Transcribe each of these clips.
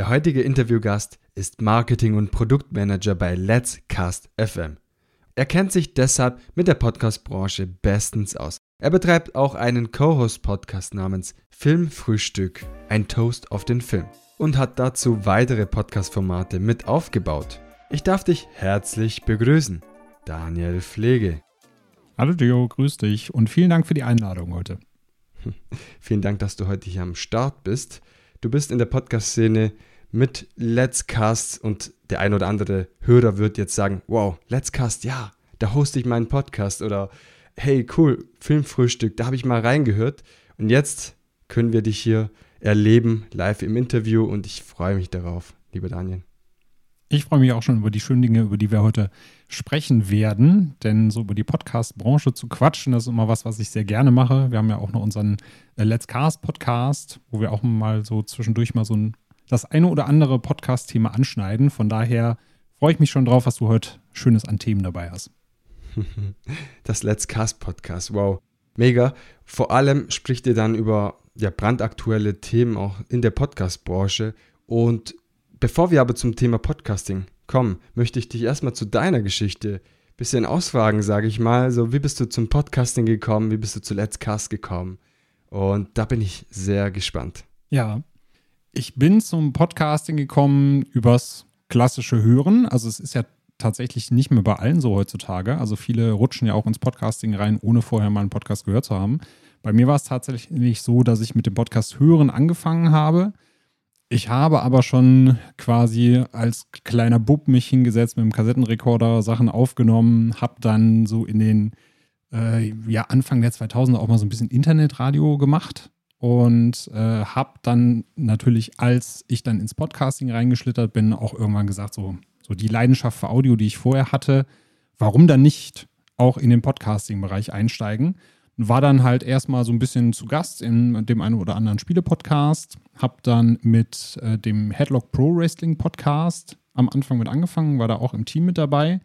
Der heutige Interviewgast ist Marketing- und Produktmanager bei Let's Cast FM. Er kennt sich deshalb mit der Podcast-Branche bestens aus. Er betreibt auch einen Co-Host-Podcast namens Filmfrühstück, ein Toast auf den Film und hat dazu weitere Podcast-Formate mit aufgebaut. Ich darf dich herzlich begrüßen, Daniel Pflege. Hallo Dio, grüß dich und vielen Dank für die Einladung heute. Vielen Dank, dass du heute hier am Start bist. Du bist in der Podcast-Szene mit Let's Cast und der ein oder andere Hörer wird jetzt sagen, wow, Let's Cast, ja, da hoste ich meinen Podcast oder hey, cool, Filmfrühstück, da habe ich mal reingehört und jetzt können wir dich hier erleben, live im Interview und ich freue mich darauf, lieber Daniel. Ich freue mich auch schon über die schönen Dinge, über die wir heute sprechen werden, denn so über die Podcast-Branche zu quatschen, das ist immer was, was ich sehr gerne mache. Wir haben ja auch noch unseren äh, Let's Cast Podcast, wo wir auch mal so zwischendurch mal so ein, das eine oder andere Podcast-Thema anschneiden. Von daher freue ich mich schon drauf, was du heute Schönes an Themen dabei hast. Das Let's Cast Podcast, wow, mega. Vor allem spricht ihr dann über ja, brandaktuelle Themen auch in der Podcast-Branche und Bevor wir aber zum Thema Podcasting kommen, möchte ich dich erstmal zu deiner Geschichte ein bisschen ausfragen, sage ich mal. So, wie bist du zum Podcasting gekommen? Wie bist du zu Let's Cast gekommen? Und da bin ich sehr gespannt. Ja, ich bin zum Podcasting gekommen übers klassische Hören. Also es ist ja tatsächlich nicht mehr bei allen so heutzutage. Also viele rutschen ja auch ins Podcasting rein, ohne vorher mal einen Podcast gehört zu haben. Bei mir war es tatsächlich so, dass ich mit dem Podcast Hören angefangen habe ich habe aber schon quasi als kleiner Bub mich hingesetzt mit dem Kassettenrekorder, Sachen aufgenommen, habe dann so in den äh, ja, Anfang der 2000er auch mal so ein bisschen Internetradio gemacht und äh, habe dann natürlich, als ich dann ins Podcasting reingeschlittert bin, auch irgendwann gesagt, so, so die Leidenschaft für Audio, die ich vorher hatte, warum dann nicht auch in den Podcasting-Bereich einsteigen? war dann halt erstmal so ein bisschen zu Gast in dem einen oder anderen Spiele-Podcast. Hab dann mit äh, dem Headlock Pro Wrestling Podcast am Anfang mit angefangen, war da auch im Team mit dabei.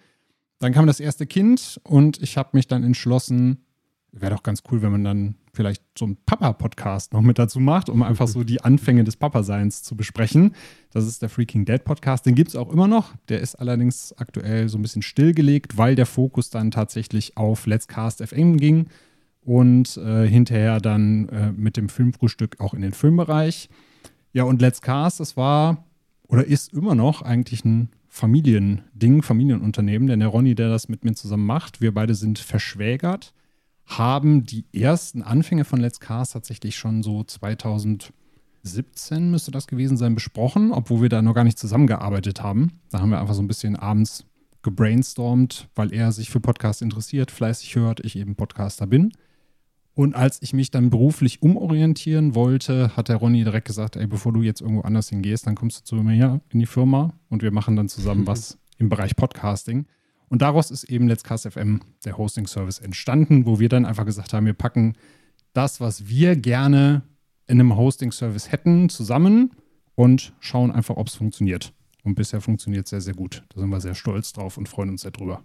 Dann kam das erste Kind und ich habe mich dann entschlossen, wäre doch ganz cool, wenn man dann vielleicht so einen Papa-Podcast noch mit dazu macht, um einfach so die Anfänge des Papa-Seins zu besprechen. Das ist der Freaking Dead Podcast. Den gibt es auch immer noch. Der ist allerdings aktuell so ein bisschen stillgelegt, weil der Fokus dann tatsächlich auf Let's Cast FM ging und äh, hinterher dann äh, mit dem Filmfrühstück auch in den Filmbereich. Ja, und Let's Cast, das war oder ist immer noch eigentlich ein Familiending, Familienunternehmen, denn der Ronny, der das mit mir zusammen macht, wir beide sind verschwägert, haben die ersten Anfänge von Let's Cast tatsächlich schon so 2017 müsste das gewesen sein, besprochen, obwohl wir da noch gar nicht zusammengearbeitet haben. Da haben wir einfach so ein bisschen abends gebrainstormt, weil er sich für Podcasts interessiert, fleißig hört, ich eben Podcaster bin. Und als ich mich dann beruflich umorientieren wollte, hat der Ronny direkt gesagt, ey, bevor du jetzt irgendwo anders hingehst, dann kommst du zu mir in die Firma und wir machen dann zusammen was im Bereich Podcasting. Und daraus ist eben Let's FM, der Hosting-Service, entstanden, wo wir dann einfach gesagt haben, wir packen das, was wir gerne in einem Hosting-Service hätten, zusammen und schauen einfach, ob es funktioniert. Und bisher funktioniert es sehr, sehr gut. Da sind wir sehr stolz drauf und freuen uns sehr drüber.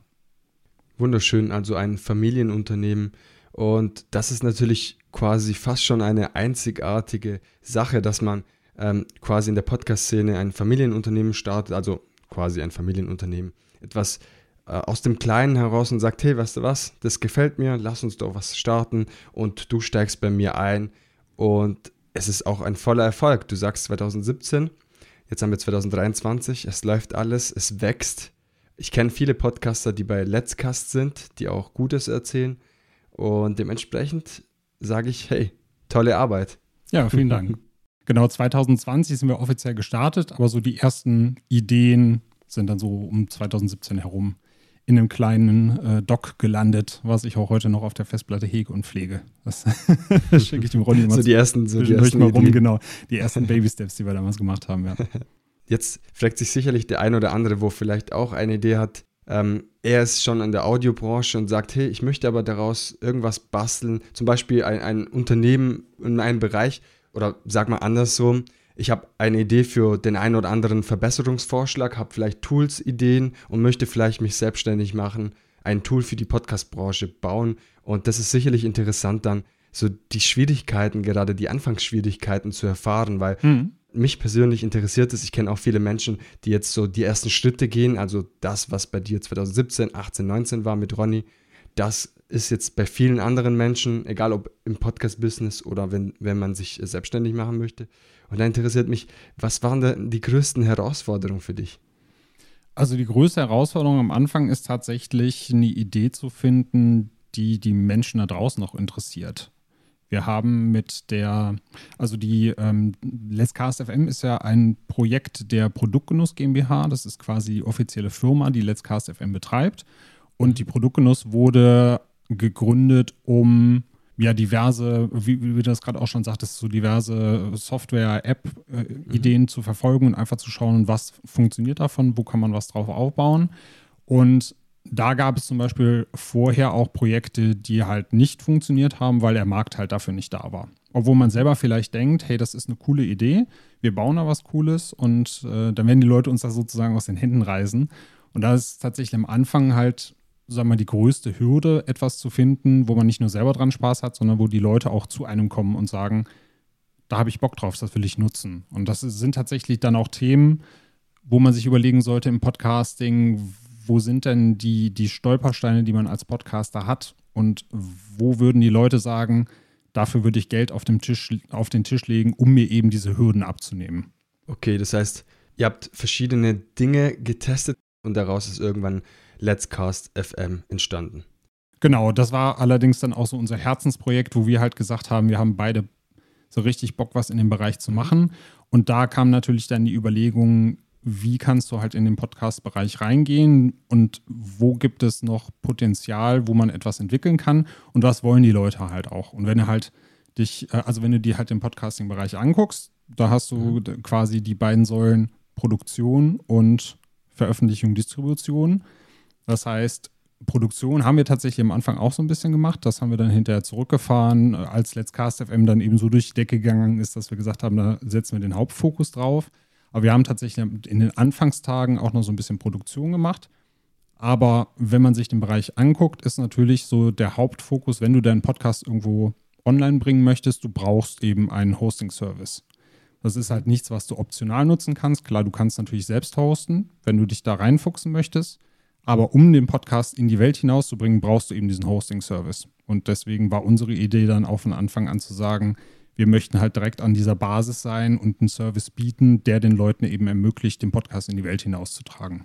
Wunderschön, also ein Familienunternehmen, und das ist natürlich quasi fast schon eine einzigartige Sache, dass man ähm, quasi in der Podcast-Szene ein Familienunternehmen startet, also quasi ein Familienunternehmen, etwas aus dem Kleinen heraus und sagt, hey, weißt du was, das gefällt mir, lass uns doch was starten und du steigst bei mir ein und es ist auch ein voller Erfolg. Du sagst 2017, jetzt haben wir 2023, es läuft alles, es wächst. Ich kenne viele Podcaster, die bei Let's Cast sind, die auch Gutes erzählen und dementsprechend sage ich, hey, tolle Arbeit. Ja, vielen Dank. genau, 2020 sind wir offiziell gestartet, aber so die ersten Ideen sind dann so um 2017 herum in einem kleinen äh, Dock gelandet, was ich auch heute noch auf der Festplatte hege und pflege. Das schicke ich dem Ronny immer so die ersten, so die ersten mal rum, genau. Die ersten Baby-Steps, die wir damals gemacht haben, ja. Jetzt fragt sich sicherlich der ein oder andere, wo vielleicht auch eine Idee hat, ähm, er ist schon in der Audiobranche und sagt, hey, ich möchte aber daraus irgendwas basteln, zum Beispiel ein, ein Unternehmen in einem Bereich oder sag mal andersrum, ich habe eine Idee für den einen oder anderen Verbesserungsvorschlag, habe vielleicht Tools-Ideen und möchte vielleicht mich selbstständig machen, ein Tool für die Podcast-Branche bauen. Und das ist sicherlich interessant dann, so die Schwierigkeiten, gerade die Anfangsschwierigkeiten zu erfahren, weil mhm. mich persönlich interessiert es, ich kenne auch viele Menschen, die jetzt so die ersten Schritte gehen, also das, was bei dir 2017, 18, 19 war mit Ronny, das ist jetzt bei vielen anderen Menschen, egal ob im Podcast-Business oder wenn, wenn man sich selbstständig machen möchte. Und da interessiert mich, was waren denn die größten Herausforderungen für dich? Also die größte Herausforderung am Anfang ist tatsächlich eine Idee zu finden, die die Menschen da draußen noch interessiert. Wir haben mit der, also die ähm, Let's Cast FM ist ja ein Projekt der Produktgenuss GmbH. Das ist quasi die offizielle Firma, die Let's Cast FM betreibt. Und die Produktgenuss wurde gegründet, um ja diverse, wie, wie du das gerade auch schon sagtest, so diverse Software-App-Ideen mhm. zu verfolgen und einfach zu schauen, was funktioniert davon, wo kann man was drauf aufbauen. Und da gab es zum Beispiel vorher auch Projekte, die halt nicht funktioniert haben, weil der Markt halt dafür nicht da war. Obwohl man selber vielleicht denkt, hey, das ist eine coole Idee, wir bauen da was Cooles und äh, dann werden die Leute uns da sozusagen aus den Händen reißen. Und da ist tatsächlich am Anfang halt, sagen wir die größte Hürde, etwas zu finden, wo man nicht nur selber dran Spaß hat, sondern wo die Leute auch zu einem kommen und sagen, da habe ich Bock drauf, das will ich nutzen. Und das sind tatsächlich dann auch Themen, wo man sich überlegen sollte im Podcasting, wo sind denn die, die Stolpersteine, die man als Podcaster hat und wo würden die Leute sagen, dafür würde ich Geld auf, dem Tisch, auf den Tisch legen, um mir eben diese Hürden abzunehmen. Okay, das heißt, ihr habt verschiedene Dinge getestet und daraus ist irgendwann Let's Cast FM entstanden. Genau, das war allerdings dann auch so unser Herzensprojekt, wo wir halt gesagt haben, wir haben beide so richtig Bock, was in dem Bereich zu machen. Und da kam natürlich dann die Überlegung, wie kannst du halt in den Podcast-Bereich reingehen und wo gibt es noch Potenzial, wo man etwas entwickeln kann und was wollen die Leute halt auch. Und wenn du halt dich, äh, also wenn du dir halt den Podcasting-Bereich anguckst, da hast du mhm. quasi die beiden Säulen Produktion und Veröffentlichung, Distribution. Das heißt, Produktion haben wir tatsächlich am Anfang auch so ein bisschen gemacht. Das haben wir dann hinterher zurückgefahren, als Let's Cast FM dann eben so durch die Decke gegangen ist, dass wir gesagt haben, da setzen wir den Hauptfokus drauf. Aber wir haben tatsächlich in den Anfangstagen auch noch so ein bisschen Produktion gemacht. Aber wenn man sich den Bereich anguckt, ist natürlich so der Hauptfokus, wenn du deinen Podcast irgendwo online bringen möchtest, du brauchst eben einen Hosting-Service. Das ist halt nichts, was du optional nutzen kannst. Klar, du kannst natürlich selbst hosten, wenn du dich da reinfuchsen möchtest. Aber um den Podcast in die Welt hinauszubringen, brauchst du eben diesen Hosting-Service. Und deswegen war unsere Idee dann auch von Anfang an zu sagen, wir möchten halt direkt an dieser Basis sein und einen Service bieten, der den Leuten eben ermöglicht, den Podcast in die Welt hinauszutragen.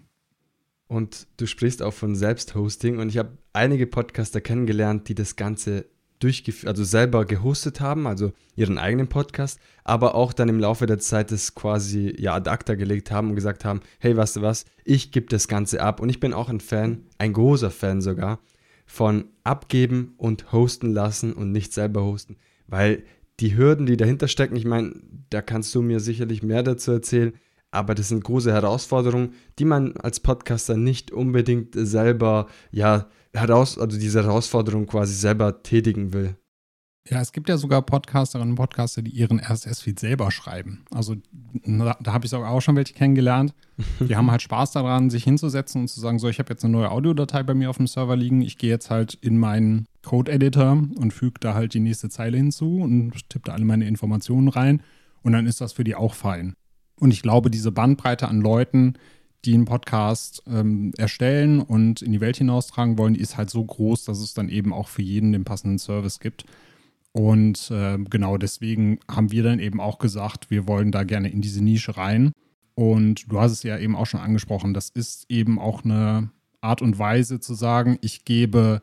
Und du sprichst auch von Selbsthosting und ich habe einige Podcaster kennengelernt, die das Ganze durchgeführt, also selber gehostet haben, also ihren eigenen Podcast, aber auch dann im Laufe der Zeit das quasi ja ad acta gelegt haben und gesagt haben, hey, weißt du was, ich gebe das Ganze ab. Und ich bin auch ein Fan, ein großer Fan sogar, von abgeben und hosten lassen und nicht selber hosten, weil die Hürden, die dahinter stecken, ich meine, da kannst du mir sicherlich mehr dazu erzählen, aber das sind große Herausforderungen, die man als Podcaster nicht unbedingt selber, ja, heraus, also diese Herausforderung quasi selber tätigen will. Ja, es gibt ja sogar Podcasterinnen und Podcaster, die ihren RSS-Feed selber schreiben. Also da, da habe ich sogar auch schon welche kennengelernt. Die haben halt Spaß daran, sich hinzusetzen und zu sagen, so, ich habe jetzt eine neue Audiodatei bei mir auf dem Server liegen. Ich gehe jetzt halt in meinen Code-Editor und füge da halt die nächste Zeile hinzu und tippe da alle meine Informationen rein. Und dann ist das für die auch fein. Und ich glaube, diese Bandbreite an Leuten, die einen Podcast ähm, erstellen und in die Welt hinaustragen wollen, die ist halt so groß, dass es dann eben auch für jeden den passenden Service gibt. Und äh, genau deswegen haben wir dann eben auch gesagt, wir wollen da gerne in diese Nische rein. Und du hast es ja eben auch schon angesprochen, das ist eben auch eine Art und Weise zu sagen, ich gebe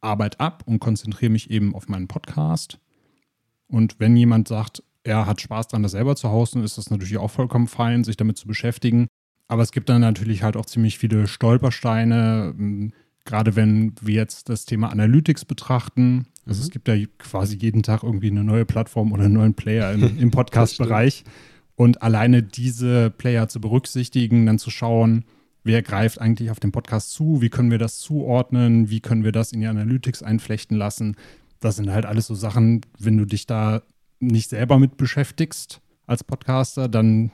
Arbeit ab und konzentriere mich eben auf meinen Podcast. Und wenn jemand sagt, er hat Spaß daran, das selber zu hosten, ist das natürlich auch vollkommen fein, sich damit zu beschäftigen. Aber es gibt dann natürlich halt auch ziemlich viele Stolpersteine, gerade wenn wir jetzt das Thema Analytics betrachten. Also mhm. es gibt ja quasi jeden Tag irgendwie eine neue Plattform oder einen neuen Player im, im Podcast-Bereich. Und alleine diese Player zu berücksichtigen, dann zu schauen, wer greift eigentlich auf den Podcast zu, wie können wir das zuordnen, wie können wir das in die Analytics einflechten lassen. Das sind halt alles so Sachen, wenn du dich da nicht selber mit beschäftigst als Podcaster, dann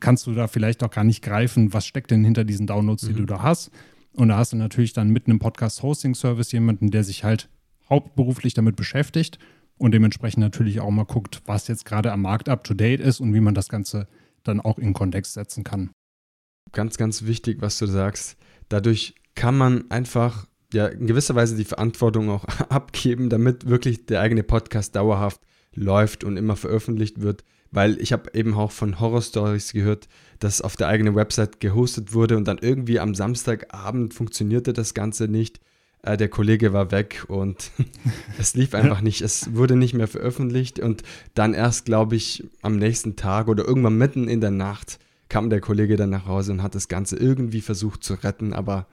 kannst du da vielleicht auch gar nicht greifen, was steckt denn hinter diesen Downloads, die mhm. du da hast. Und da hast du natürlich dann mit einem Podcast-Hosting-Service jemanden, der sich halt hauptberuflich damit beschäftigt und dementsprechend natürlich auch mal guckt, was jetzt gerade am Markt up-to-date ist und wie man das Ganze dann auch in Kontext setzen kann. Ganz, ganz wichtig, was du sagst. Dadurch kann man einfach ja in gewisser Weise die Verantwortung auch abgeben, damit wirklich der eigene Podcast dauerhaft läuft und immer veröffentlicht wird. Weil ich habe eben auch von Horror-Stories gehört, dass auf der eigenen Website gehostet wurde und dann irgendwie am Samstagabend funktionierte das Ganze nicht. Äh, der Kollege war weg und es lief einfach nicht. Es wurde nicht mehr veröffentlicht und dann erst, glaube ich, am nächsten Tag oder irgendwann mitten in der Nacht kam der Kollege dann nach Hause und hat das Ganze irgendwie versucht zu retten, aber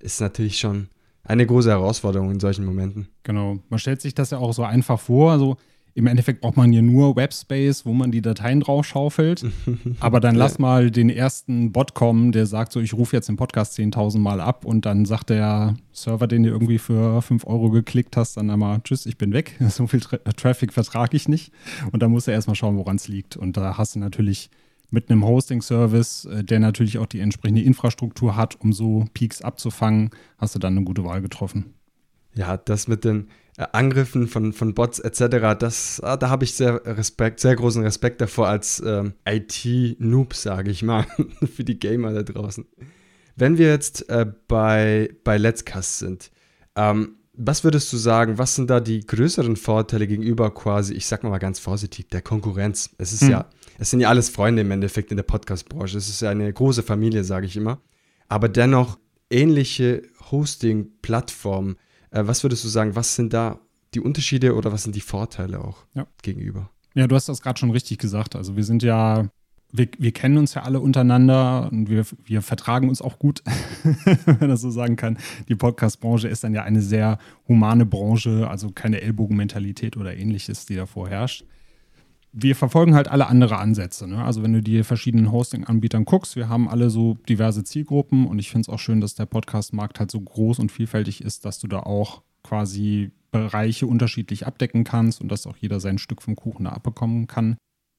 ist natürlich schon eine große Herausforderung in solchen Momenten. Genau. Man stellt sich das ja auch so einfach vor. Also im Endeffekt braucht man ja nur Webspace, wo man die Dateien draufschaufelt. Aber dann lass mal den ersten Bot kommen, der sagt so, ich rufe jetzt den Podcast 10.000 Mal ab und dann sagt der Server, den du irgendwie für 5 Euro geklickt hast, dann einmal, tschüss, ich bin weg. So viel Tra Traffic vertrage ich nicht. Und dann musst du erstmal schauen, woran es liegt. Und da hast du natürlich mit einem Hosting-Service, äh, der natürlich auch die entsprechende Infrastruktur hat, um so Peaks abzufangen, hast du dann eine gute Wahl getroffen. Ja, das mit den Angriffen von, von Bots etc., das, ah, da habe ich sehr Respekt, sehr großen Respekt davor als ähm, IT-Noob, sage ich mal, für die Gamer da draußen. Wenn wir jetzt äh, bei, bei Let's Cast sind, ähm, was würdest du sagen, was sind da die größeren Vorteile gegenüber quasi, ich sag mal ganz vorsichtig, der Konkurrenz? Es ist hm. ja, es sind ja alles Freunde im Endeffekt in der Podcast-Branche. Es ist ja eine große Familie, sage ich immer. Aber dennoch ähnliche Hosting-Plattformen. Äh, was würdest du sagen, was sind da die Unterschiede oder was sind die Vorteile auch ja. gegenüber? Ja, du hast das gerade schon richtig gesagt. Also wir sind ja wir, wir, kennen uns ja alle untereinander und wir, wir vertragen uns auch gut, wenn man das so sagen kann. Die Podcast-Branche ist dann ja eine sehr humane Branche, also keine Ellbogenmentalität oder ähnliches, die da vorherrscht. Wir verfolgen halt alle andere Ansätze. Ne? Also wenn du die verschiedenen Hosting-Anbietern guckst, wir haben alle so diverse Zielgruppen und ich finde es auch schön, dass der Podcast-Markt halt so groß und vielfältig ist, dass du da auch quasi Bereiche unterschiedlich abdecken kannst und dass auch jeder sein Stück vom Kuchen da abbekommen kann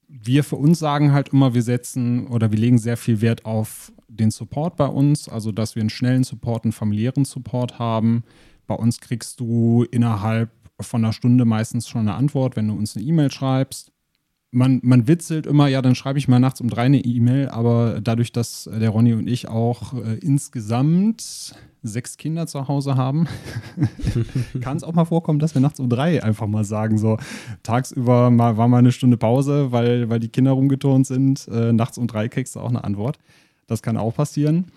wir für uns sagen halt immer, wir setzen oder wir legen sehr viel Wert auf den Support bei uns, also dass wir einen schnellen Support, einen familiären Support haben. Bei uns kriegst du innerhalb von einer Stunde meistens schon eine Antwort, wenn du uns eine E-Mail schreibst. Man, man witzelt immer, ja, dann schreibe ich mal nachts um drei eine E-Mail, aber dadurch, dass der Ronny und ich auch äh, insgesamt sechs Kinder zu Hause haben, kann es auch mal vorkommen, dass wir nachts um drei einfach mal sagen, so tagsüber mal, war mal eine Stunde Pause, weil, weil die Kinder rumgeturnt sind. Äh, nachts um drei kriegst du auch eine Antwort. Das kann auch passieren.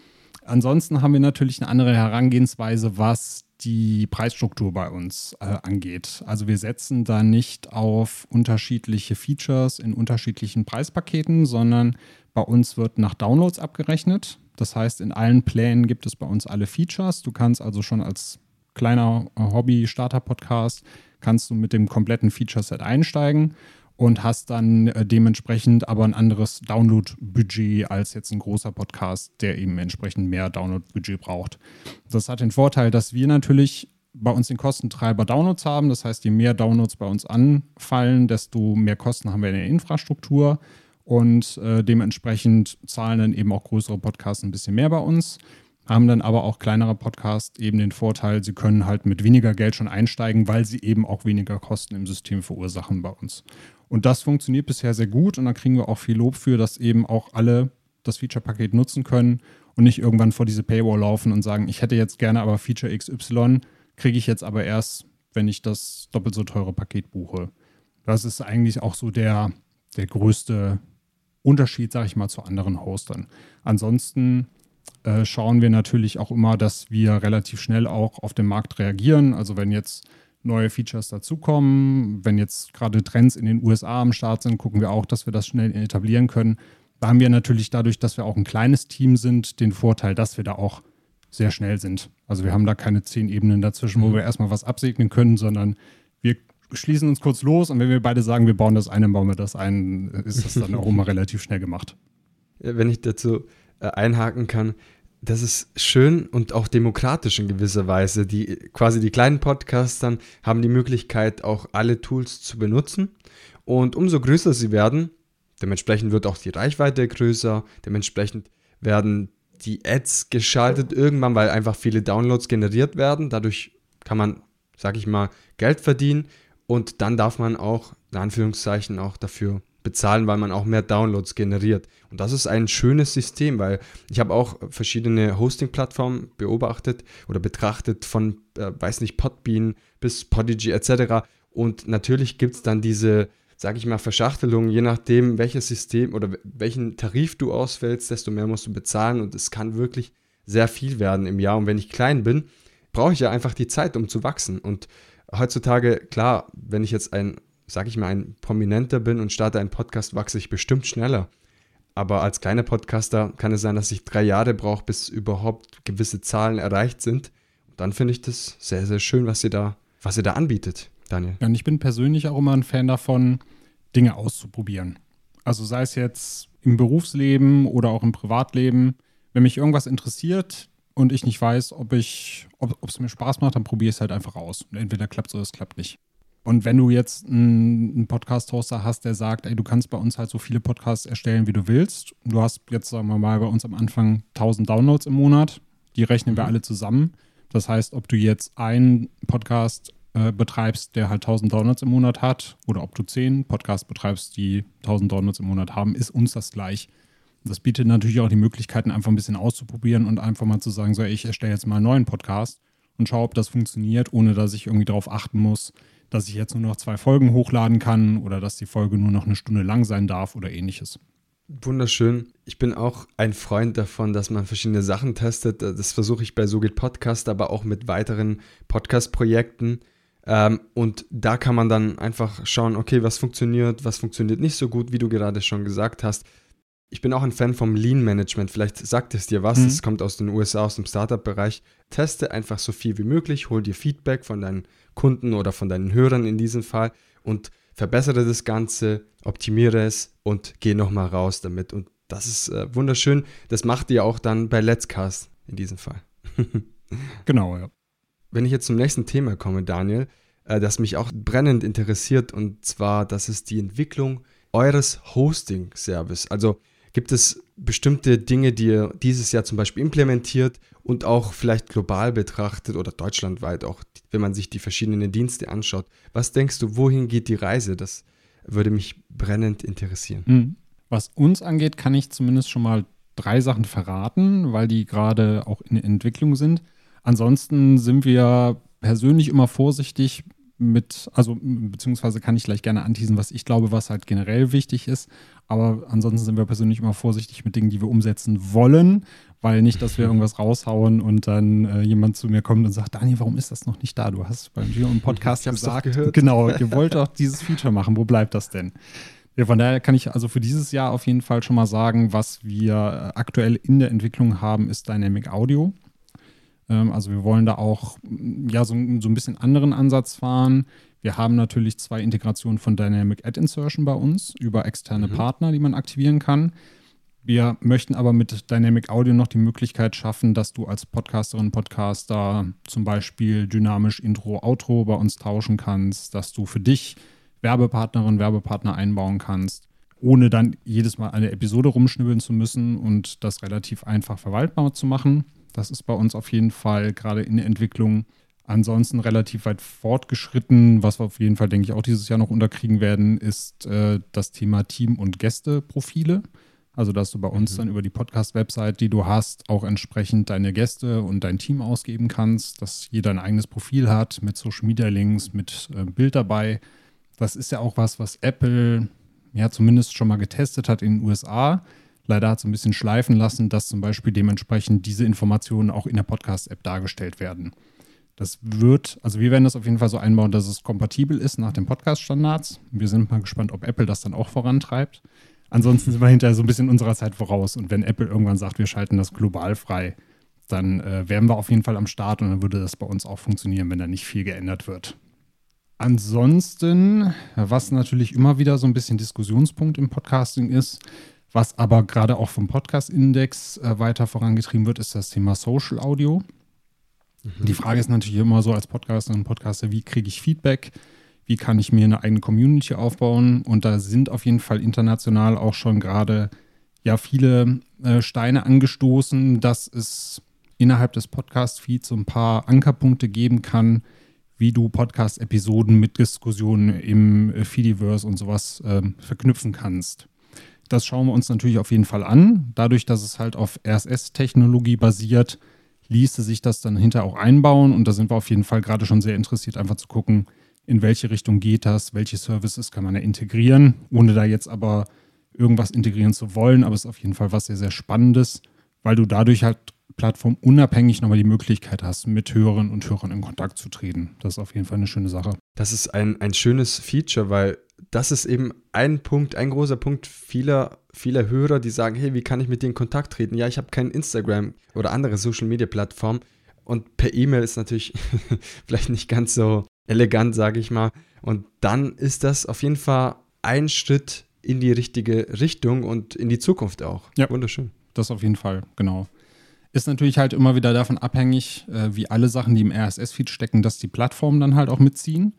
Ansonsten haben wir natürlich eine andere Herangehensweise, was die Preisstruktur bei uns äh, angeht. Also wir setzen da nicht auf unterschiedliche Features in unterschiedlichen Preispaketen, sondern bei uns wird nach Downloads abgerechnet. Das heißt, in allen Plänen gibt es bei uns alle Features. Du kannst also schon als kleiner Hobby-Starter-Podcast kannst du mit dem kompletten Feature-Set einsteigen und hast dann äh, dementsprechend aber ein anderes Download-Budget als jetzt ein großer Podcast, der eben entsprechend mehr Download-Budget braucht. Das hat den Vorteil, dass wir natürlich bei uns den Kostentreiber Downloads haben. Das heißt, je mehr Downloads bei uns anfallen, desto mehr Kosten haben wir in der Infrastruktur und äh, dementsprechend zahlen dann eben auch größere Podcasts ein bisschen mehr bei uns. Haben dann aber auch kleinere Podcasts eben den Vorteil, sie können halt mit weniger Geld schon einsteigen, weil sie eben auch weniger Kosten im System verursachen bei uns. Und das funktioniert bisher sehr gut und da kriegen wir auch viel Lob für, dass eben auch alle das Feature-Paket nutzen können und nicht irgendwann vor diese Paywall laufen und sagen, ich hätte jetzt gerne aber Feature XY, kriege ich jetzt aber erst, wenn ich das doppelt so teure Paket buche. Das ist eigentlich auch so der, der größte Unterschied, sage ich mal, zu anderen Hostern. Ansonsten äh, schauen wir natürlich auch immer, dass wir relativ schnell auch auf den Markt reagieren. Also wenn jetzt neue Features dazukommen, wenn jetzt gerade Trends in den USA am Start sind, gucken wir auch, dass wir das schnell etablieren können. Da haben wir natürlich dadurch, dass wir auch ein kleines Team sind, den Vorteil, dass wir da auch sehr schnell sind. Also wir haben da keine zehn Ebenen dazwischen, wo mhm. wir erstmal was absegnen können, sondern wir schließen uns kurz los und wenn wir beide sagen, wir bauen das eine, bauen wir das ein, ist das dann auch immer relativ schnell gemacht. Wenn ich dazu äh, einhaken kann, das ist schön und auch demokratisch in gewisser Weise. Die quasi die kleinen Podcastern haben die Möglichkeit, auch alle Tools zu benutzen. Und umso größer sie werden, dementsprechend wird auch die Reichweite größer, dementsprechend werden die Ads geschaltet irgendwann, weil einfach viele Downloads generiert werden. Dadurch kann man, sag ich mal, Geld verdienen und dann darf man auch, in Anführungszeichen, auch dafür bezahlen, weil man auch mehr Downloads generiert. Und das ist ein schönes System, weil ich habe auch verschiedene Hosting-Plattformen beobachtet oder betrachtet von, äh, weiß nicht, Podbean bis Podigy etc. Und natürlich gibt es dann diese, sage ich mal, Verschachtelung, je nachdem, welches System oder welchen Tarif du auswählst, desto mehr musst du bezahlen und es kann wirklich sehr viel werden im Jahr. Und wenn ich klein bin, brauche ich ja einfach die Zeit, um zu wachsen. Und heutzutage, klar, wenn ich jetzt ein, sage ich mal, ein Prominenter bin und starte einen Podcast, wachse ich bestimmt schneller. Aber als kleiner Podcaster kann es sein, dass ich drei Jahre brauche, bis überhaupt gewisse Zahlen erreicht sind. Und dann finde ich das sehr, sehr schön, was ihr da, was ihr da anbietet, Daniel. Ja, und ich bin persönlich auch immer ein Fan davon, Dinge auszuprobieren. Also sei es jetzt im Berufsleben oder auch im Privatleben. Wenn mich irgendwas interessiert, und ich nicht weiß, ob ich, ob es mir Spaß macht, dann probiere ich es halt einfach aus. entweder klappt es oder es klappt nicht. Und wenn du jetzt einen, Podcast-Hoster hast, der sagt, ey, du kannst bei uns halt so viele Podcasts erstellen, wie du willst. Du hast jetzt, sagen wir mal, bei uns am Anfang 1000 Downloads im Monat. Die rechnen wir mhm. alle zusammen. Das heißt, ob du jetzt einen Podcast äh, betreibst, der halt 1000 Downloads im Monat hat, oder ob du 10 Podcasts betreibst, die 1000 Downloads im Monat haben, ist uns das gleich. Das bietet natürlich auch die Möglichkeiten, einfach ein bisschen auszuprobieren und einfach mal zu sagen, so, ich erstelle jetzt mal einen neuen Podcast und schaue, ob das funktioniert, ohne dass ich irgendwie darauf achten muss, dass ich jetzt nur noch zwei Folgen hochladen kann oder dass die Folge nur noch eine Stunde lang sein darf oder ähnliches. Wunderschön. Ich bin auch ein Freund davon, dass man verschiedene Sachen testet. Das versuche ich bei So geht Podcast, aber auch mit weiteren Podcast-Projekten. Ähm, und da kann man dann einfach schauen, okay, was funktioniert, was funktioniert nicht so gut, wie du gerade schon gesagt hast ich bin auch ein Fan vom Lean Management. Vielleicht sagt es dir was. Es mhm. kommt aus den USA, aus dem Startup-Bereich. Teste einfach so viel wie möglich, hol dir Feedback von deinen Kunden oder von deinen Hörern in diesem Fall und verbessere das Ganze, optimiere es und geh nochmal raus damit. Und das ist äh, wunderschön. Das macht ihr auch dann bei Let's Cast in diesem Fall. genau, ja. Wenn ich jetzt zum nächsten Thema komme, Daniel, äh, das mich auch brennend interessiert, und zwar, das ist die Entwicklung eures Hosting-Service. Also Gibt es bestimmte Dinge, die ihr dieses Jahr zum Beispiel implementiert und auch vielleicht global betrachtet oder deutschlandweit auch, wenn man sich die verschiedenen Dienste anschaut? Was denkst du, wohin geht die Reise? Das würde mich brennend interessieren. Mhm. Was uns angeht, kann ich zumindest schon mal drei Sachen verraten, weil die gerade auch in Entwicklung sind. Ansonsten sind wir persönlich immer vorsichtig mit, also beziehungsweise kann ich gleich gerne anteasen, was ich glaube, was halt generell wichtig ist. Aber ansonsten sind wir persönlich immer vorsichtig mit Dingen, die wir umsetzen wollen, weil nicht, dass wir irgendwas raushauen und dann äh, jemand zu mir kommt und sagt, Daniel, warum ist das noch nicht da? Du hast beim Gio im Podcast ich gesagt, gehört. genau, ihr wollt doch dieses Feature machen. Wo bleibt das denn? Ja, von daher kann ich also für dieses Jahr auf jeden Fall schon mal sagen, was wir äh, aktuell in der Entwicklung haben, ist Dynamic Audio. Ähm, also wir wollen da auch ja, so, so ein bisschen anderen Ansatz fahren. Wir haben natürlich zwei Integrationen von Dynamic Ad Insertion bei uns über externe mhm. Partner, die man aktivieren kann. Wir möchten aber mit Dynamic Audio noch die Möglichkeit schaffen, dass du als Podcasterin, Podcaster zum Beispiel dynamisch Intro, Outro bei uns tauschen kannst, dass du für dich Werbepartnerin, Werbepartner einbauen kannst, ohne dann jedes Mal eine Episode rumschnibbeln zu müssen und das relativ einfach verwaltbar zu machen. Das ist bei uns auf jeden Fall gerade in der Entwicklung ansonsten relativ weit fortgeschritten. Was wir auf jeden Fall, denke ich, auch dieses Jahr noch unterkriegen werden, ist äh, das Thema Team- und Gästeprofile. Also, dass du bei uns mhm. dann über die Podcast-Website, die du hast, auch entsprechend deine Gäste und dein Team ausgeben kannst, dass jeder ein eigenes Profil hat mit Social-Media-Links, mit äh, Bild dabei. Das ist ja auch was, was Apple ja zumindest schon mal getestet hat in den USA leider hat es ein bisschen schleifen lassen, dass zum Beispiel dementsprechend diese Informationen auch in der Podcast-App dargestellt werden. Das wird, also wir werden das auf jeden Fall so einbauen, dass es kompatibel ist nach den Podcast-Standards. Wir sind mal gespannt, ob Apple das dann auch vorantreibt. Ansonsten sind wir hinterher so ein bisschen unserer Zeit voraus. Und wenn Apple irgendwann sagt, wir schalten das global frei, dann äh, wären wir auf jeden Fall am Start und dann würde das bei uns auch funktionieren, wenn da nicht viel geändert wird. Ansonsten, was natürlich immer wieder so ein bisschen Diskussionspunkt im Podcasting ist, was aber gerade auch vom Podcast-Index äh, weiter vorangetrieben wird, ist das Thema Social Audio. Mhm. Die Frage ist natürlich immer so als Podcaster und Podcaster, wie kriege ich Feedback? Wie kann ich mir eine eigene Community aufbauen? Und da sind auf jeden Fall international auch schon gerade ja viele äh, Steine angestoßen, dass es innerhalb des Podcast-Feeds so ein paar Ankerpunkte geben kann, wie du Podcast-Episoden mit Diskussionen im Feediverse und sowas äh, verknüpfen kannst. Das schauen wir uns natürlich auf jeden Fall an. Dadurch, dass es halt auf RSS-Technologie basiert, ließe sich das dann hinter auch einbauen. Und da sind wir auf jeden Fall gerade schon sehr interessiert, einfach zu gucken, in welche Richtung geht das, welche Services kann man da integrieren, ohne da jetzt aber irgendwas integrieren zu wollen. Aber es ist auf jeden Fall was sehr, sehr Spannendes, weil du dadurch halt plattformunabhängig nochmal die Möglichkeit hast, mit Hörerinnen und Hörern in Kontakt zu treten. Das ist auf jeden Fall eine schöne Sache. Das ist ein, ein schönes Feature, weil das ist eben ein Punkt, ein großer Punkt vieler, vieler Hörer, die sagen, hey, wie kann ich mit dir in Kontakt treten? Ja, ich habe kein Instagram oder andere Social-Media-Plattform und per E-Mail ist natürlich vielleicht nicht ganz so elegant, sage ich mal. Und dann ist das auf jeden Fall ein Schritt in die richtige Richtung und in die Zukunft auch. Ja. Wunderschön. Das auf jeden Fall, genau. Ist natürlich halt immer wieder davon abhängig, äh, wie alle Sachen, die im RSS-Feed stecken, dass die Plattformen dann halt auch mitziehen.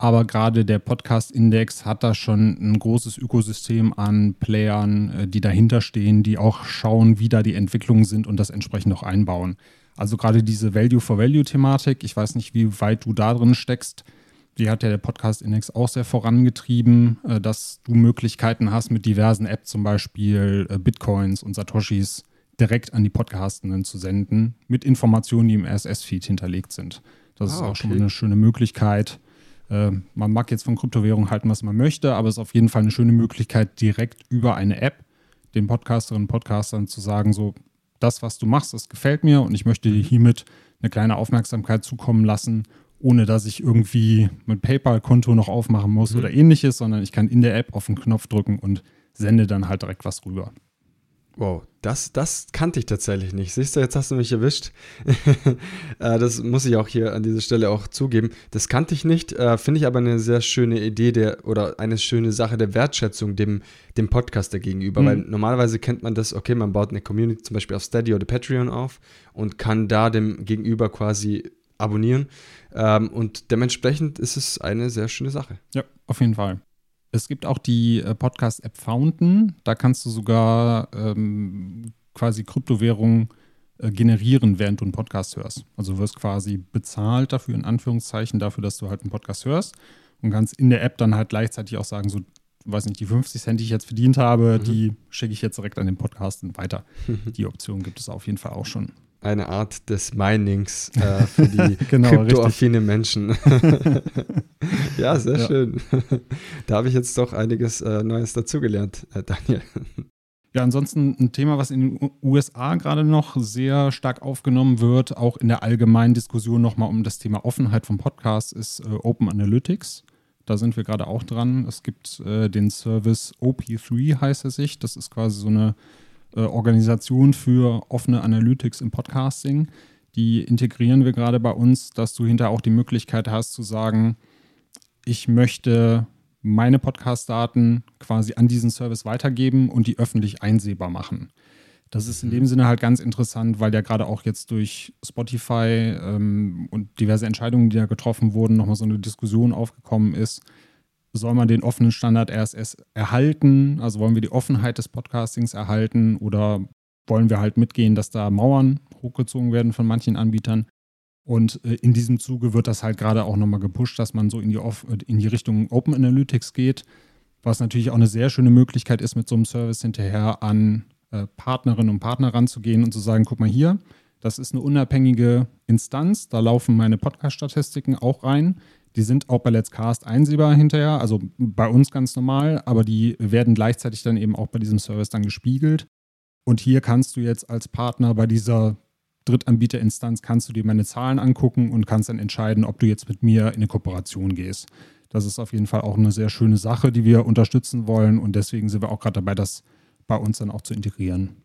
Aber gerade der Podcast-Index hat da schon ein großes Ökosystem an Playern, äh, die dahinter stehen, die auch schauen, wie da die Entwicklungen sind und das entsprechend auch einbauen. Also gerade diese Value-for-Value-Thematik, ich weiß nicht, wie weit du da drin steckst, die hat ja der Podcast-Index auch sehr vorangetrieben, äh, dass du Möglichkeiten hast, mit diversen Apps zum Beispiel Bitcoins und Satoshis direkt an die Podcastenden zu senden, mit Informationen, die im RSS-Feed hinterlegt sind. Das ah, ist auch okay. schon eine schöne Möglichkeit. Äh, man mag jetzt von Kryptowährung halten, was man möchte, aber es ist auf jeden Fall eine schöne Möglichkeit, direkt über eine App den Podcasterinnen und Podcastern zu sagen, so, das, was du machst, das gefällt mir und ich möchte dir hiermit eine kleine Aufmerksamkeit zukommen lassen, ohne dass ich irgendwie mein PayPal-Konto noch aufmachen muss mhm. oder ähnliches, sondern ich kann in der App auf den Knopf drücken und sende dann halt direkt was rüber. Wow, das, das kannte ich tatsächlich nicht. Siehst du, jetzt hast du mich erwischt. Äh, das muss ich auch hier an dieser Stelle auch zugeben. Das kannte ich nicht, äh, finde ich aber eine sehr schöne Idee der, oder eine schöne Sache der Wertschätzung dem, dem Podcaster gegenüber. Mhm. Weil normalerweise kennt man das, okay, man baut eine Community zum Beispiel auf Steady oder Patreon auf und kann da dem Gegenüber quasi abonnieren. Ähm, und dementsprechend ist es eine sehr schöne Sache. Ja, auf jeden Fall. Es gibt auch die äh, Podcast-App Fountain. Da kannst du sogar ähm, quasi Kryptowährungen äh, generieren, während du einen Podcast hörst. Also du wirst quasi bezahlt dafür, in Anführungszeichen, dafür, dass du halt einen Podcast hörst und kannst in der App dann halt gleichzeitig auch sagen, so, weiß nicht, die 50 Cent, die ich jetzt verdient habe, mhm. die schicke ich jetzt direkt an den Podcast weiter. Die Option gibt es auf jeden Fall auch schon eine Art des Minings äh, für die genau, kryptoaffine Menschen. ja, sehr ja. schön. da habe ich jetzt doch einiges äh, Neues dazugelernt, äh, Daniel. Ja, ansonsten ein Thema, was in den USA gerade noch sehr stark aufgenommen wird, auch in der allgemeinen Diskussion nochmal um das Thema Offenheit vom Podcast, ist äh, Open Analytics. Da sind wir gerade auch dran. Es gibt äh, den Service OP3, heißt er sich. Das ist quasi so eine äh, Organisation für offene Analytics im Podcasting. Die integrieren wir gerade bei uns, dass du hinterher auch die Möglichkeit hast zu sagen, ich möchte meine Podcast-Daten quasi an diesen Service weitergeben und die öffentlich einsehbar machen. Das ist in dem Sinne halt ganz interessant, weil ja gerade auch jetzt durch Spotify ähm, und diverse Entscheidungen, die da getroffen wurden, nochmal so eine Diskussion aufgekommen ist, soll man den offenen Standard RSS erhalten? Also wollen wir die Offenheit des Podcastings erhalten oder wollen wir halt mitgehen, dass da Mauern hochgezogen werden von manchen Anbietern? Und äh, in diesem Zuge wird das halt gerade auch nochmal gepusht, dass man so in die, Off in die Richtung Open Analytics geht, was natürlich auch eine sehr schöne Möglichkeit ist, mit so einem Service hinterher an äh, Partnerinnen und Partner ranzugehen und zu sagen, guck mal hier, das ist eine unabhängige Instanz, da laufen meine Podcast-Statistiken auch rein. Die sind auch bei Let's Cast einsehbar hinterher, also bei uns ganz normal, aber die werden gleichzeitig dann eben auch bei diesem Service dann gespiegelt. Und hier kannst du jetzt als Partner bei dieser Drittanbieterinstanz kannst du dir meine Zahlen angucken und kannst dann entscheiden, ob du jetzt mit mir in eine Kooperation gehst. Das ist auf jeden Fall auch eine sehr schöne Sache, die wir unterstützen wollen und deswegen sind wir auch gerade dabei, das bei uns dann auch zu integrieren.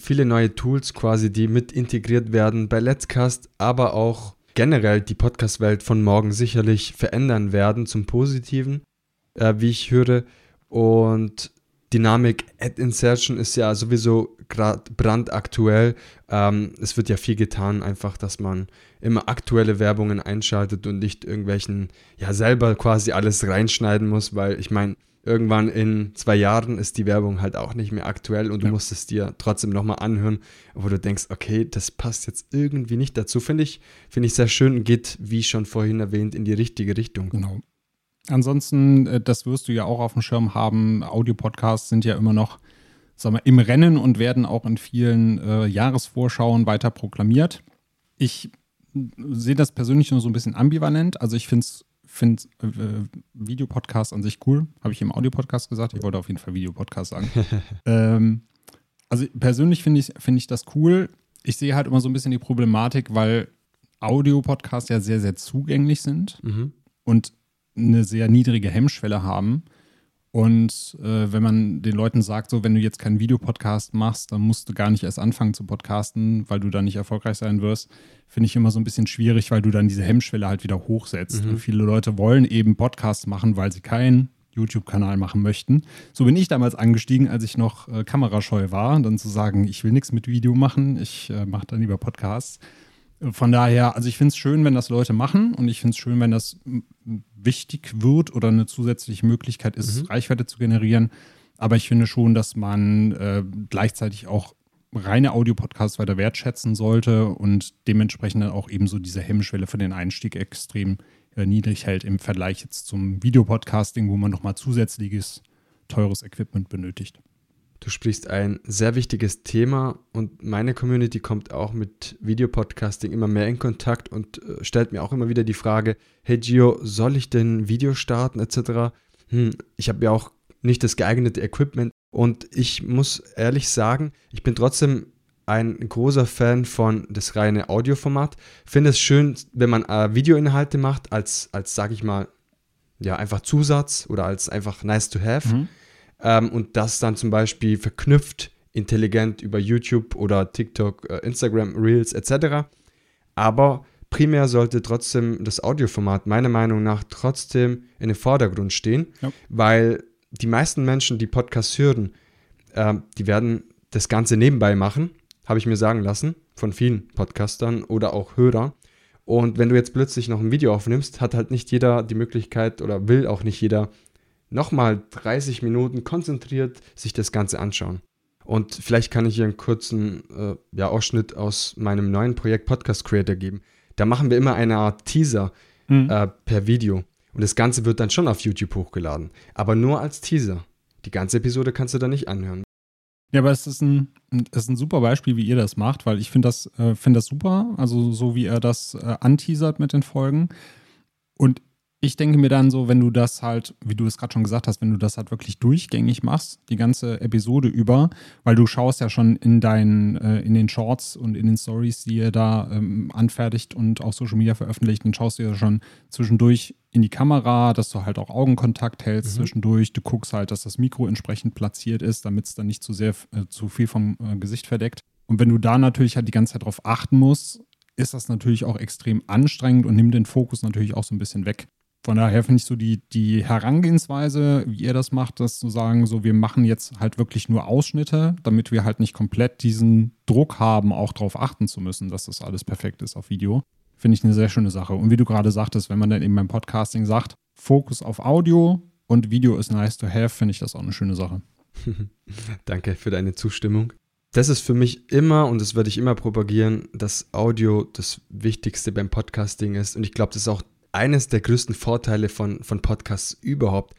Viele neue Tools quasi, die mit integriert werden bei Let's Cast, aber auch generell die Podcast-Welt von morgen sicherlich verändern werden zum Positiven, äh, wie ich höre. Und Dynamic Ad Insertion ist ja sowieso gerade brandaktuell. Ähm, es wird ja viel getan, einfach, dass man immer aktuelle Werbungen einschaltet und nicht irgendwelchen, ja, selber quasi alles reinschneiden muss, weil ich meine, irgendwann in zwei Jahren ist die Werbung halt auch nicht mehr aktuell und du Ja. musst es dir trotzdem nochmal anhören, wo du denkst, okay, das passt jetzt irgendwie nicht dazu. Finde ich, finde ich sehr schön und geht, wie schon vorhin erwähnt, in die richtige Richtung. Genau. Ansonsten, äh, das wirst du ja auch auf dem Schirm haben, Audiopodcasts sind ja immer noch sagen wir, im Rennen und werden auch in vielen äh, Jahresvorschauen weiter proklamiert. Ich sehe das persönlich nur so ein bisschen ambivalent. Also ich finde find, äh, Videopodcast an sich cool. Habe ich im Audiopodcast gesagt? Ich wollte auf jeden Fall Videopodcast sagen. ähm, also persönlich finde ich, find ich das cool. Ich sehe halt immer so ein bisschen die Problematik, weil Audiopodcasts ja sehr, sehr zugänglich sind Mhm. und eine sehr niedrige Hemmschwelle haben. Und äh, wenn man den Leuten sagt, so, wenn du jetzt keinen Videopodcast machst, dann musst du gar nicht erst anfangen zu podcasten, weil du dann nicht erfolgreich sein wirst, finde ich immer so ein bisschen schwierig, weil du dann diese Hemmschwelle halt wieder hochsetzt. Mhm. Und viele Leute wollen eben Podcasts machen, weil sie keinen YouTube-Kanal machen möchten. So bin ich damals angestiegen, als ich noch äh, kamerascheu war, dann zu sagen, ich will nichts mit Video machen, ich äh, mache dann lieber Podcasts. Von daher, also ich finde es schön, wenn das Leute machen und ich finde es schön, wenn das wichtig wird oder eine zusätzliche Möglichkeit ist, Mhm. Reichweite zu generieren. Aber ich finde schon, dass man äh, gleichzeitig auch reine Audiopodcasts weiter wertschätzen sollte und dementsprechend dann auch eben so diese Hemmschwelle für den Einstieg extrem äh, niedrig hält im Vergleich jetzt zum Videopodcasting, wo man nochmal zusätzliches teures Equipment benötigt. Du sprichst ein sehr wichtiges Thema und meine Community kommt auch mit Videopodcasting immer mehr in Kontakt und äh, stellt mir auch immer wieder die Frage, hey Gio, soll ich denn Video starten etc.? Hm, ich habe ja auch nicht das geeignete Equipment und ich muss ehrlich sagen, ich bin trotzdem ein großer Fan von das reine Audioformat. Finde es schön, wenn man äh, Videoinhalte macht als, als sage ich mal, ja, einfach Zusatz oder als einfach nice to have Mhm. Ähm, und das dann zum Beispiel verknüpft intelligent über YouTube oder TikTok, äh, Instagram, Reels etc. Aber primär sollte trotzdem das Audioformat meiner Meinung nach trotzdem in den Vordergrund stehen, Ja. weil die meisten Menschen, die Podcasts hören, ähm, die werden das Ganze nebenbei machen, habe ich mir sagen lassen von vielen Podcastern oder auch Hörern. Und wenn du jetzt plötzlich noch ein Video aufnimmst, hat halt nicht jeder die Möglichkeit oder will auch nicht jeder nochmal 30 Minuten konzentriert sich das Ganze anschauen. Und vielleicht kann ich hier einen kurzen äh, ja, Ausschnitt aus meinem neuen Projekt Podcast Creator geben. Da machen wir immer eine Art Teaser Mhm. äh, per Video. Und das Ganze wird dann schon auf YouTube hochgeladen. Aber nur als Teaser. Die ganze Episode kannst du da nicht anhören. Ja, aber es ist ein, es ist ein super Beispiel, wie ihr das macht, weil ich finde das, äh, find das super, also so wie er das äh, anteasert mit den Folgen. Und ich denke mir dann so, wenn du das halt, wie du es gerade schon gesagt hast, wenn du das halt wirklich durchgängig machst, die ganze Episode über, weil du schaust ja schon in deinen, äh, in den Shorts und in den Stories, die ihr da ähm, anfertigt und auf Social Media veröffentlicht, dann schaust du ja schon zwischendurch in die Kamera, dass du halt auch Augenkontakt hältst Mhm. zwischendurch. Du guckst halt, dass das Mikro entsprechend platziert ist, damit es dann nicht zu sehr, äh, zu viel vom äh, Gesicht verdeckt. Und wenn du da natürlich halt die ganze Zeit drauf achten musst, ist das natürlich auch extrem anstrengend und nimmt den Fokus natürlich auch so ein bisschen weg. Von daher finde ich so die, die Herangehensweise, wie ihr das macht, das zu sagen, so wir machen jetzt halt wirklich nur Ausschnitte, damit wir halt nicht komplett diesen Druck haben, auch darauf achten zu müssen, dass das alles perfekt ist auf Video, finde ich eine sehr schöne Sache. Und wie du gerade sagtest, wenn man dann eben beim Podcasting sagt, Fokus auf Audio und Video ist nice to have, finde ich das auch eine schöne Sache. Danke für deine Zustimmung. Das ist für mich immer und das werde ich immer propagieren, dass Audio das Wichtigste beim Podcasting ist. Und ich glaube, das ist auch eines der größten Vorteile von, von Podcasts überhaupt.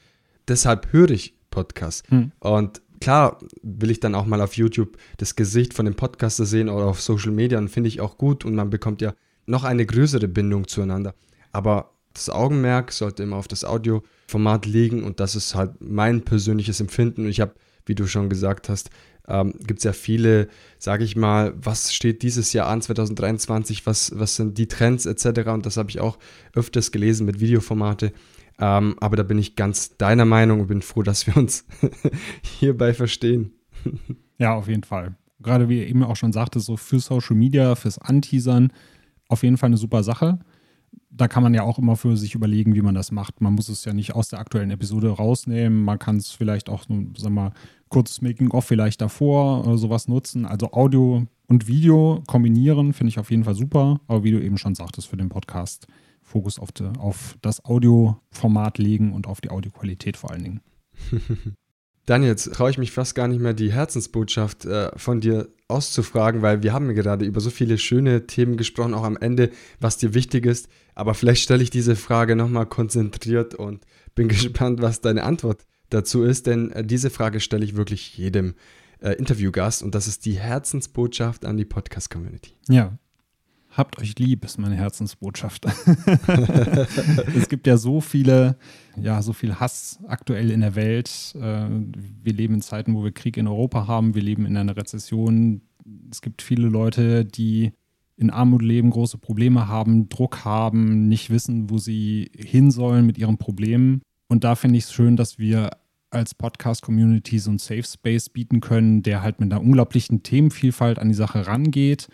Deshalb höre ich Podcasts. Hm. Und klar will ich dann auch mal auf YouTube das Gesicht von dem Podcaster sehen oder auf Social Media und finde ich auch gut und man bekommt ja noch eine größere Bindung zueinander. Aber das Augenmerk sollte immer auf das Audioformat liegen und das ist halt mein persönliches Empfinden. Und ich habe, wie du schon gesagt hast, ähm, gibt es ja viele, sage ich mal, was steht dieses Jahr an, 2023, was, was sind die Trends etc. Und das habe ich auch öfters gelesen mit Videoformate. Ähm, aber da bin ich ganz deiner Meinung und bin froh, dass wir uns hierbei verstehen. Ja, auf jeden Fall. Gerade wie ihr eben auch schon sagte, so für Social Media, fürs Anteasern, auf jeden Fall eine super Sache. Da kann man ja auch immer für sich überlegen, wie man das macht. Man muss es ja nicht aus der aktuellen Episode rausnehmen. Man kann es vielleicht auch, so, sag mal, kurzes Making-of vielleicht davor oder sowas nutzen. Also Audio und Video kombinieren finde ich auf jeden Fall super. Aber wie du eben schon sagtest, für den Podcast Fokus auf, de, auf das Audioformat legen und auf die Audioqualität vor allen Dingen. Dann jetzt traue ich mich fast gar nicht mehr, die Herzensbotschaft äh, von dir auszufragen, weil wir haben gerade über so viele schöne Themen gesprochen, auch am Ende, was dir wichtig ist. Aber vielleicht stelle ich diese Frage nochmal konzentriert und bin gespannt, was deine Antwort dazu ist, denn äh, diese Frage stelle ich wirklich jedem äh, Interviewgast und das ist die Herzensbotschaft an die Podcast-Community. Ja, Habt euch lieb, ist meine Herzensbotschaft. es gibt ja so viele, ja, so viel Hass aktuell in der Welt. Äh, wir leben in Zeiten, wo wir Krieg in Europa haben. Wir leben in einer Rezession. Es gibt viele Leute, die in Armut leben, große Probleme haben, Druck haben, nicht wissen, wo sie hin sollen mit ihren Problemen. Und da finde ich es schön, dass wir als Podcast-Community so einen Safe Space bieten können, der halt mit einer unglaublichen Themenvielfalt an die Sache rangeht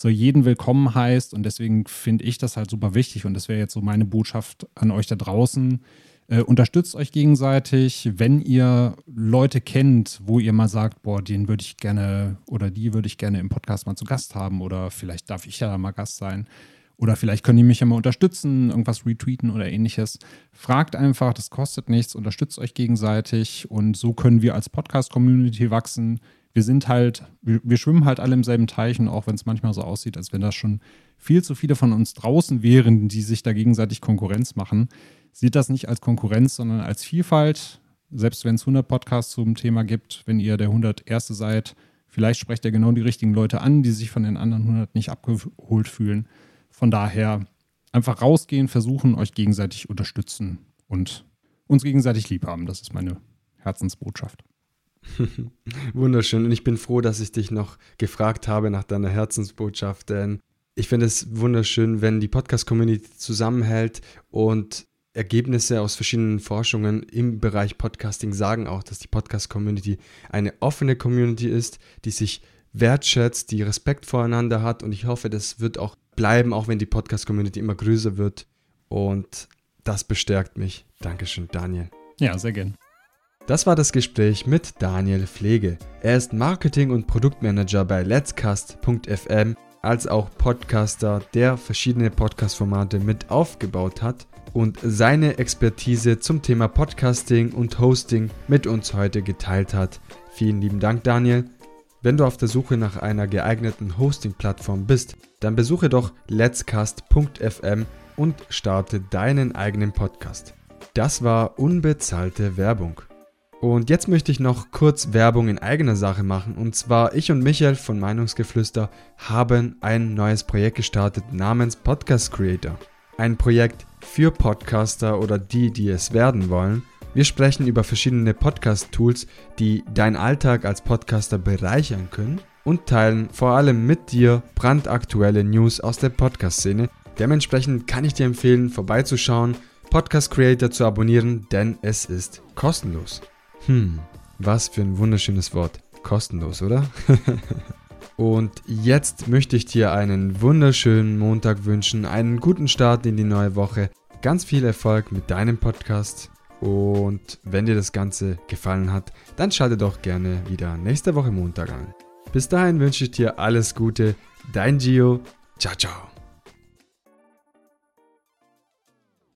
so jeden willkommen heißt. Und deswegen finde ich das halt super wichtig. Und das wäre jetzt so meine Botschaft an euch da draußen. Äh, unterstützt euch gegenseitig, wenn ihr Leute kennt, wo ihr mal sagt, boah, den würde ich gerne oder die würde ich gerne im Podcast mal zu Gast haben oder vielleicht darf ich ja mal Gast sein oder vielleicht können die mich ja mal unterstützen, irgendwas retweeten oder ähnliches. Fragt einfach, das kostet nichts, unterstützt euch gegenseitig und so können wir als Podcast-Community wachsen wir sind halt, wir, wir, schwimmen halt alle im selben Teich und auch wenn es manchmal so aussieht, als wenn da schon viel zu viele von uns draußen wären, die sich da gegenseitig Konkurrenz machen, sieht das nicht als Konkurrenz, sondern als Vielfalt. Selbst wenn es 100 Podcasts zum Thema gibt, wenn ihr der 101. seid, vielleicht sprecht ihr genau die richtigen Leute an, die sich von den anderen 100 nicht abgeholt fühlen. Von daher einfach rausgehen, versuchen, euch gegenseitig unterstützen und uns gegenseitig lieb haben. Das ist meine Herzensbotschaft. Wunderschön. Und ich bin froh, dass ich dich noch gefragt habe nach deiner Herzensbotschaft, denn ich finde es wunderschön, wenn die Podcast-Community zusammenhält und Ergebnisse aus verschiedenen Forschungen im Bereich Podcasting sagen auch, dass die Podcast-Community eine offene Community ist, die sich wertschätzt, die Respekt voreinander hat und ich hoffe, das wird auch bleiben, auch wenn die Podcast-Community immer größer wird und das bestärkt mich. Dankeschön, Daniel. Ja, sehr gern. Das war das Gespräch mit Daniel Pflege. Er ist Marketing- und Produktmanager bei letscast.fm, als auch Podcaster, der verschiedene Podcast-Formate mit aufgebaut hat und seine Expertise zum Thema Podcasting und Hosting mit uns heute geteilt hat. Vielen lieben Dank, Daniel. Wenn du auf der Suche nach einer geeigneten Hosting-Plattform bist, dann besuche doch letscast.fm und starte deinen eigenen Podcast. Das war unbezahlte Werbung. Und jetzt möchte ich noch kurz Werbung in eigener Sache machen. Und zwar ich und Michael von Meinungsgeflüster haben ein neues Projekt gestartet namens Podcast Creator. Ein Projekt für Podcaster oder die, die es werden wollen. Wir sprechen über verschiedene Podcast-Tools, die deinen Alltag als Podcaster bereichern können und teilen vor allem mit dir brandaktuelle News aus der Podcast-Szene. Dementsprechend kann ich dir empfehlen, vorbeizuschauen, Podcast Creator zu abonnieren, denn es ist kostenlos. Hm, was für ein wunderschönes Wort. Kostenlos, oder? Und jetzt möchte ich dir einen wunderschönen Montag wünschen, einen guten Start in die neue Woche, ganz viel Erfolg mit deinem Podcast. Und wenn dir das Ganze gefallen hat, dann schalte doch gerne wieder nächste Woche Montag an. Bis dahin wünsche ich dir alles Gute. Dein Gio. Ciao, ciao.